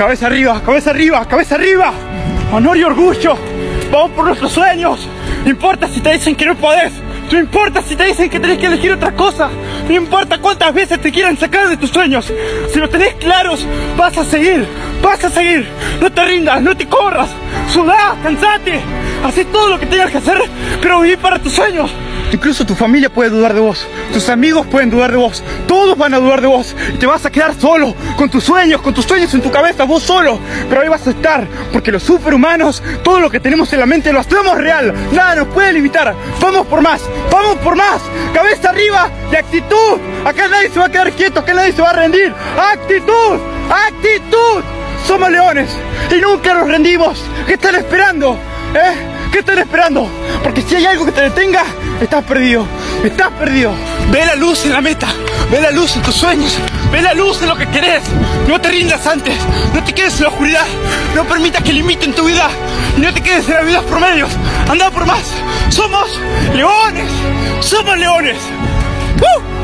Cabeza arriba, cabeza arriba, cabeza arriba. Honor y orgullo. Vamos por nuestros sueños. No importa si te dicen que no podés. No importa si te dicen que tenés que elegir otra cosa. No importa cuántas veces te quieran sacar de tus sueños. Si lo tenés claros, vas a seguir. Vas a seguir. No te rindas, no te corras. Sudá, cansate. Haz todo lo que tengas que hacer, pero viví para tus sueños. Incluso tu familia puede dudar de vos, tus amigos pueden dudar de vos, todos van a dudar de vos. Y te vas a quedar solo, con tus sueños, con tus sueños en tu cabeza, vos solo, pero ahí vas a estar, porque los superhumanos, todo lo que tenemos en la mente lo hacemos real, nada nos puede limitar, vamos por más, vamos por más, cabeza arriba y actitud, acá nadie se va a quedar quieto, acá nadie se va a rendir, actitud, actitud, somos leones y nunca nos rendimos, ¿qué están esperando? ¿Eh? ¿Qué están esperando? Porque si hay algo que te detenga, estás perdido. Estás perdido. Ve la luz en la meta. Ve la luz en tus sueños. Ve la luz en lo que querés. No te rindas antes. No te quedes en la oscuridad. No permitas que limiten tu vida. No te quedes en las vidas promedios. Anda por más. Somos leones. Somos leones. ¡Uh!